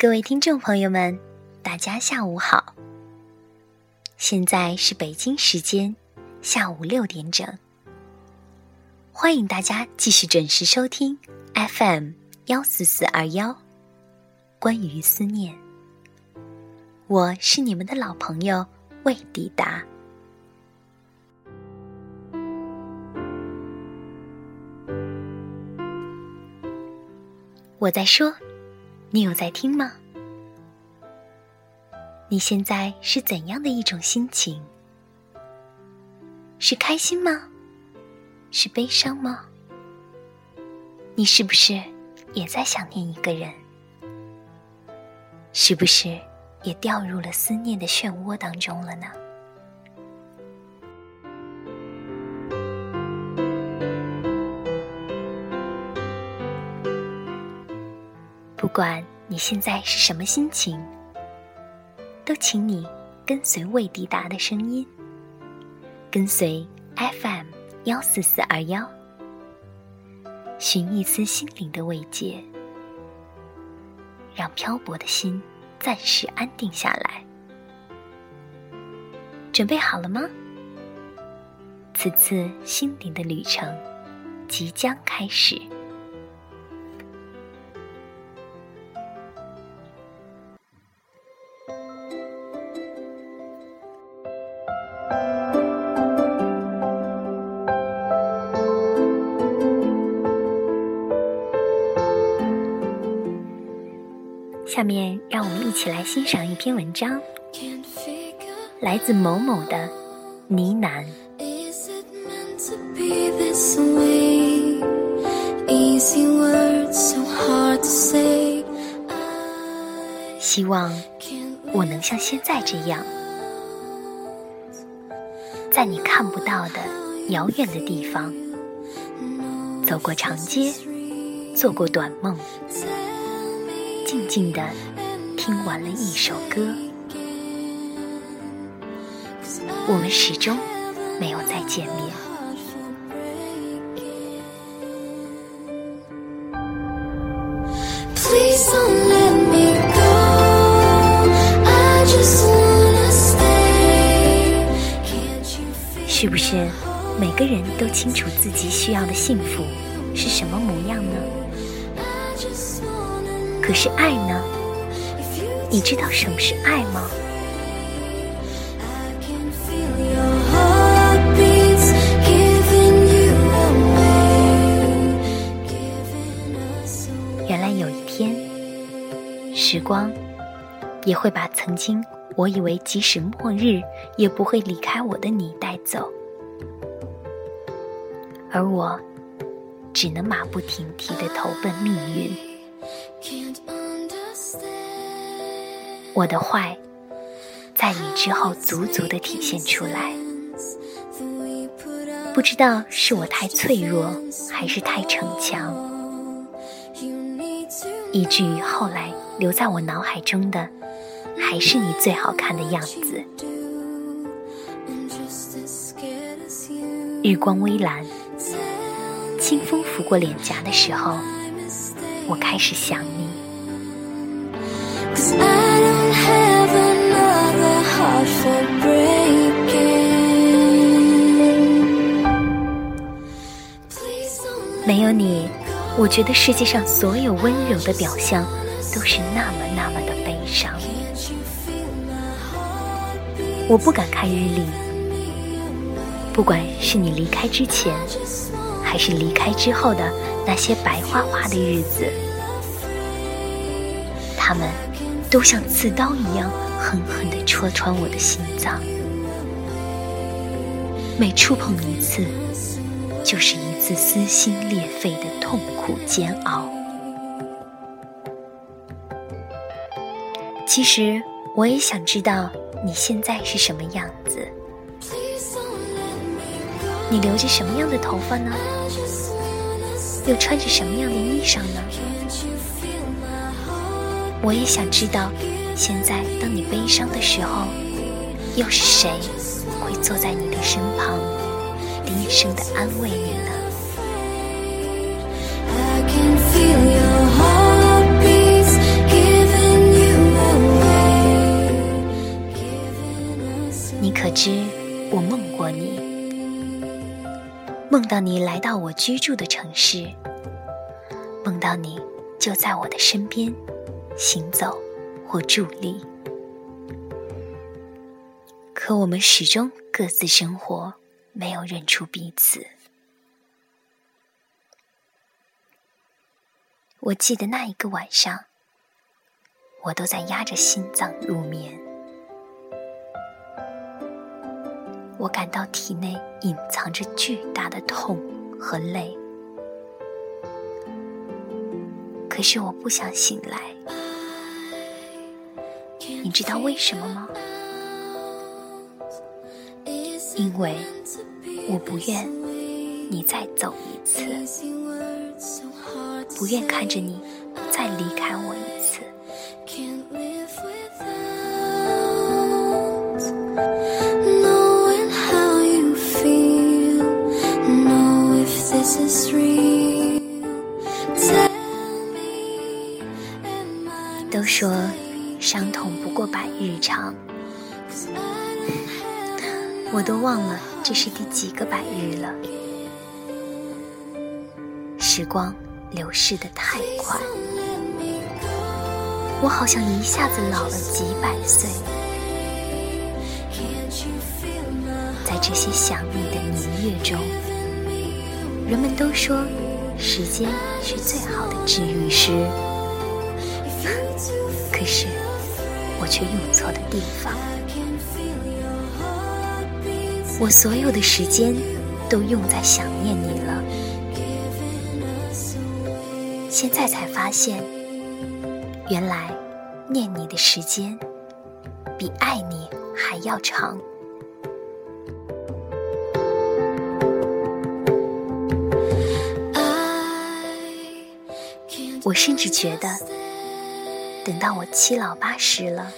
各位听众朋友们，大家下午好。现在是北京时间下午六点整，欢迎大家继续准时收听 FM 幺四四二幺。关于思念，我是你们的老朋友魏迪达。我在说。你有在听吗？你现在是怎样的一种心情？是开心吗？是悲伤吗？你是不是也在想念一个人？是不是也掉入了思念的漩涡当中了呢？不管你现在是什么心情，都请你跟随未抵达的声音，跟随 FM 幺四四二幺，寻一丝心灵的慰藉，让漂泊的心暂时安定下来。准备好了吗？此次心灵的旅程即将开始。起来欣赏一篇文章，来自某某的呢喃。希望我能像现在这样，在你看不到的遥远的地方，走过长街，做过短梦。静静的听完了一首歌，我们始终没有再见面。是不是每个人都清楚自己需要的幸福是什么模样呢？可是爱呢？你知道什么是爱吗？原来有一天，时光也会把曾经我以为即使末日也不会离开我的你带走，而我只能马不停蹄的投奔命运。我的坏，在你之后足足的体现出来。不知道是我太脆弱，还是太逞强，以至于后来留在我脑海中的，还是你最好看的样子。日光微蓝，清风拂过脸颊的时候，我开始想你。没有你，我觉得世界上所有温柔的表象都是那么那么的悲伤。我不敢看日历，不管是你离开之前，还是离开之后的那些白花花的日子，他们都像刺刀一样狠狠地戳穿我的心脏。每触碰一次，就是一次撕心裂肺的痛苦煎熬。其实，我也想知道你现在是什么样子。你留着什么样的头发呢？又穿着什么样的衣裳呢？我也想知道，现在，当你悲伤的时候，又是谁会坐在你的身旁，低声的安慰你呢？你可知我梦过你？梦到你来到我居住的城市，梦到你就在我的身边行走。或伫立。可我们始终各自生活，没有认出彼此。我记得那一个晚上，我都在压着心脏入眠。我感到体内隐藏着巨大的痛和累，可是我不想醒来。你知道为什么吗？因为我不愿你再走一次，不愿看着你再离开我一次。都说伤痛不过百日长。我都忘了这是第几个百日了，时光流逝的太快，我好像一下子老了几百岁。在这些想你的年月中，人们都说时间是最好的治愈师，可是我却用错的地方。我所有的时间都用在想念你了，现在才发现，原来念你的时间比爱你还要长。我甚至觉得，等到我七老八十了。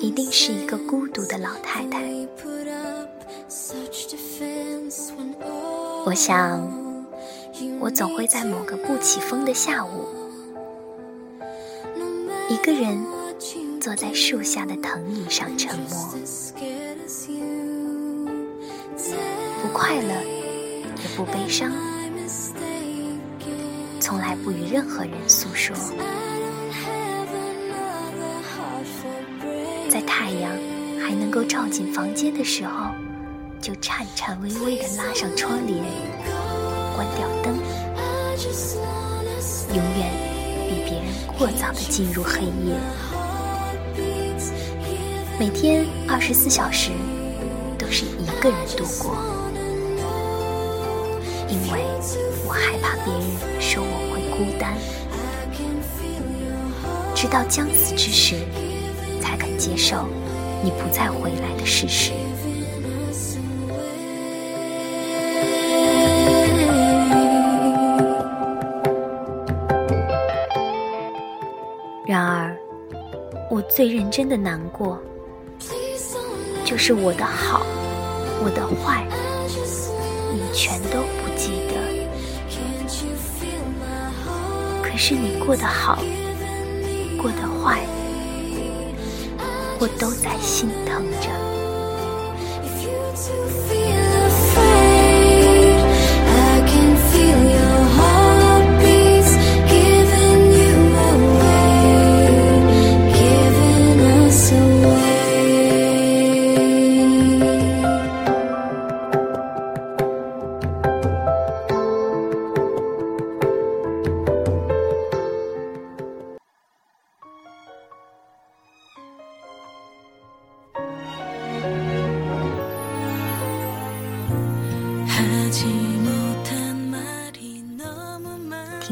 一定是一个孤独的老太太。我想，我总会在某个不起风的下午，一个人坐在树下的藤椅上沉默，不快乐也不悲伤，从来不与任何人诉说。能够照进房间的时候，就颤颤巍巍地拉上窗帘，关掉灯，永远比别人过早地进入黑夜。每天二十四小时都是一个人度过，因为我害怕别人说我会孤单，直到将死之时。才肯接受你不再回来的事实。然而，我最认真的难过，就是我的好，我的坏，你全都不记得。可是你过得好，我都在心疼着。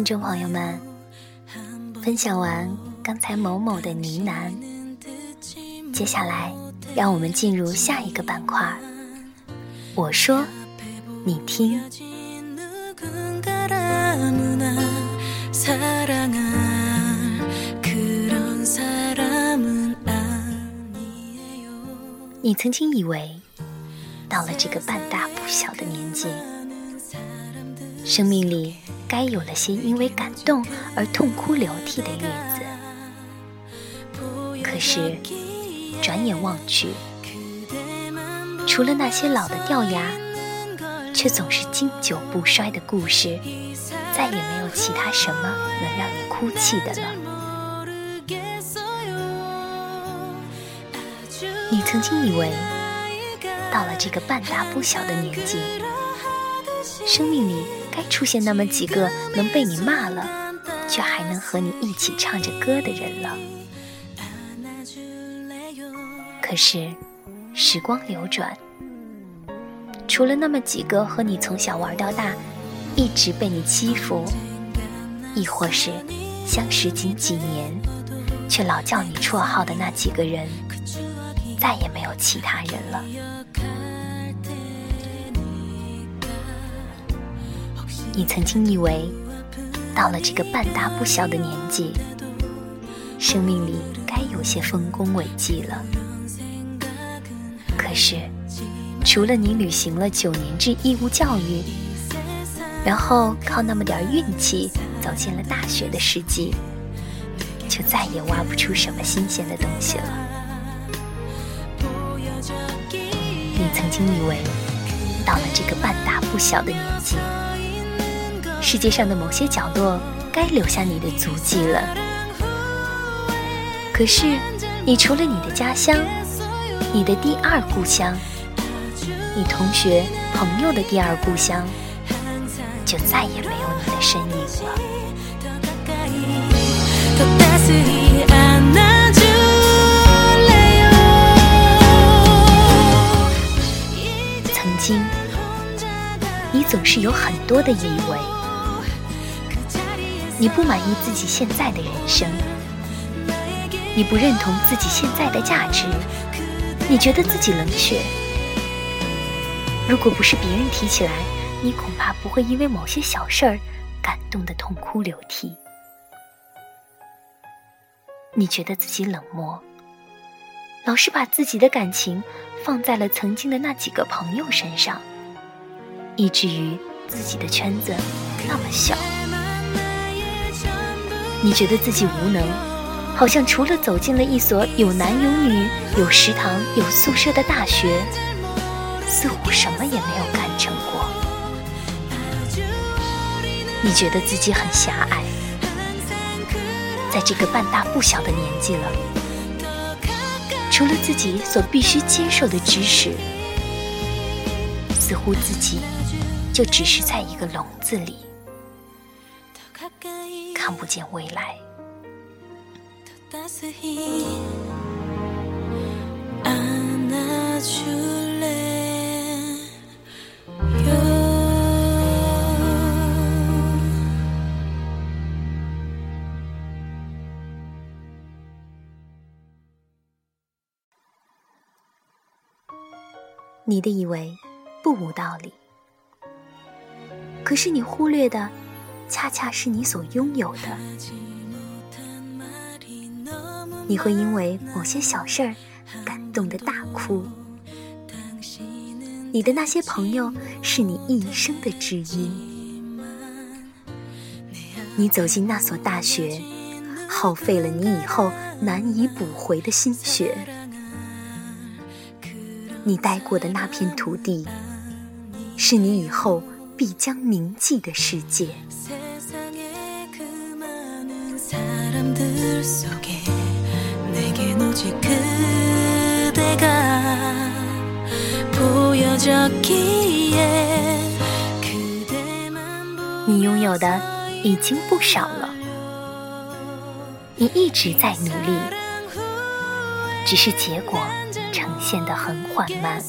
听众朋友们，分享完刚才某某的呢喃，接下来让我们进入下一个板块。我说，你听。你曾经以为，到了这个半大不小的年纪，生命里。该有了些因为感动而痛哭流涕的日子，可是转眼望去，除了那些老的掉牙，却总是经久不衰的故事，再也没有其他什么能让你哭泣的了。你曾经以为，到了这个半大不小的年纪，生命里该出现那么几个能被你骂了，却还能和你一起唱着歌的人了。可是，时光流转，除了那么几个和你从小玩到大，一直被你欺负，亦或是相识仅几年，却老叫你绰号的那几个人，再也没有其他人了。你曾经以为，到了这个半大不小的年纪，生命里该有些丰功伟绩了。可是，除了你履行了九年制义务教育，然后靠那么点运气走进了大学的世纪，就再也挖不出什么新鲜的东西了。你曾经以为，到了这个半大不小的年纪，世界上的某些角落该留下你的足迹了。可是，你除了你的家乡，你的第二故乡，你同学朋友的第二故乡，就再也没有你的身影了。曾经，你总是有很多的以为，你不满意自己现在的人生，你不认同自己现在的价值。你觉得自己冷血，如果不是别人提起来，你恐怕不会因为某些小事儿感动的痛哭流涕。你觉得自己冷漠，老是把自己的感情放在了曾经的那几个朋友身上，以至于自己的圈子那么小。你觉得自己无能。好像除了走进了一所有男有女、有食堂、有宿舍的大学，似乎什么也没有干成过。你觉得自己很狭隘，在这个半大不小的年纪了，除了自己所必须接受的知识，似乎自己就只是在一个笼子里，看不见未来。你的以为不无道理，可是你忽略的，恰恰是你所拥有的。你会因为某些小事儿感动的大哭，你的那些朋友是你一生的知音。你走进那所大学，耗费了你以后难以补回的心血。你待过的那片土地，是你以后必将铭记的世界。你拥有的已经不少了，你一直在努力，只是结果呈现的很缓慢。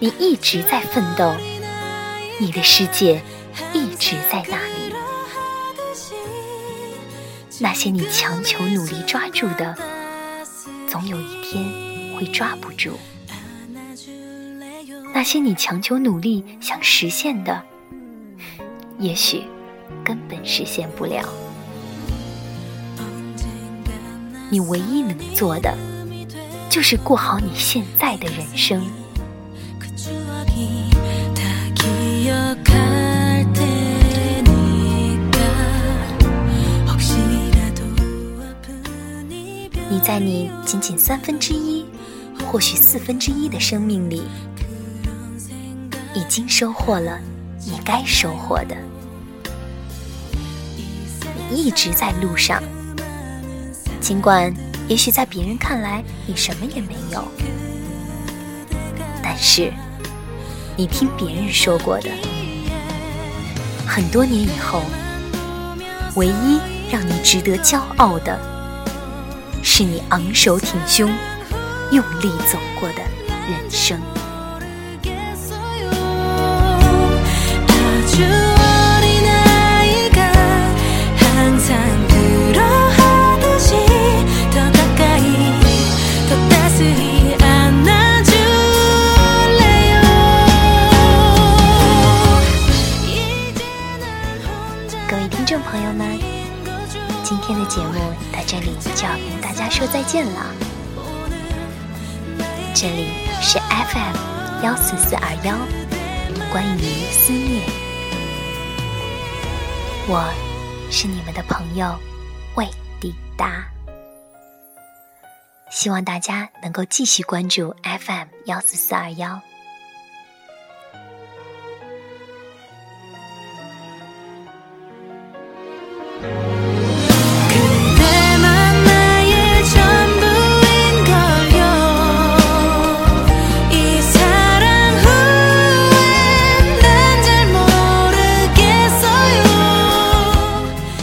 你一直在奋斗，你的世界一直在那里。那些你强求努力抓住的，总有一天会抓不住；那些你强求努力想实现的，也许根本实现不了。你唯一能做的，就是过好你现在的人生。在你仅仅三分之一，或许四分之一的生命里，已经收获了你该收获的。你一直在路上，尽管也许在别人看来你什么也没有，但是你听别人说过的，很多年以后，唯一让你值得骄傲的，是你昂首挺胸。用力走过的人生。说再见了。这里是 FM 幺四四二幺，关于思念，我是你们的朋友魏抵达，希望大家能够继续关注 FM 幺四四二幺。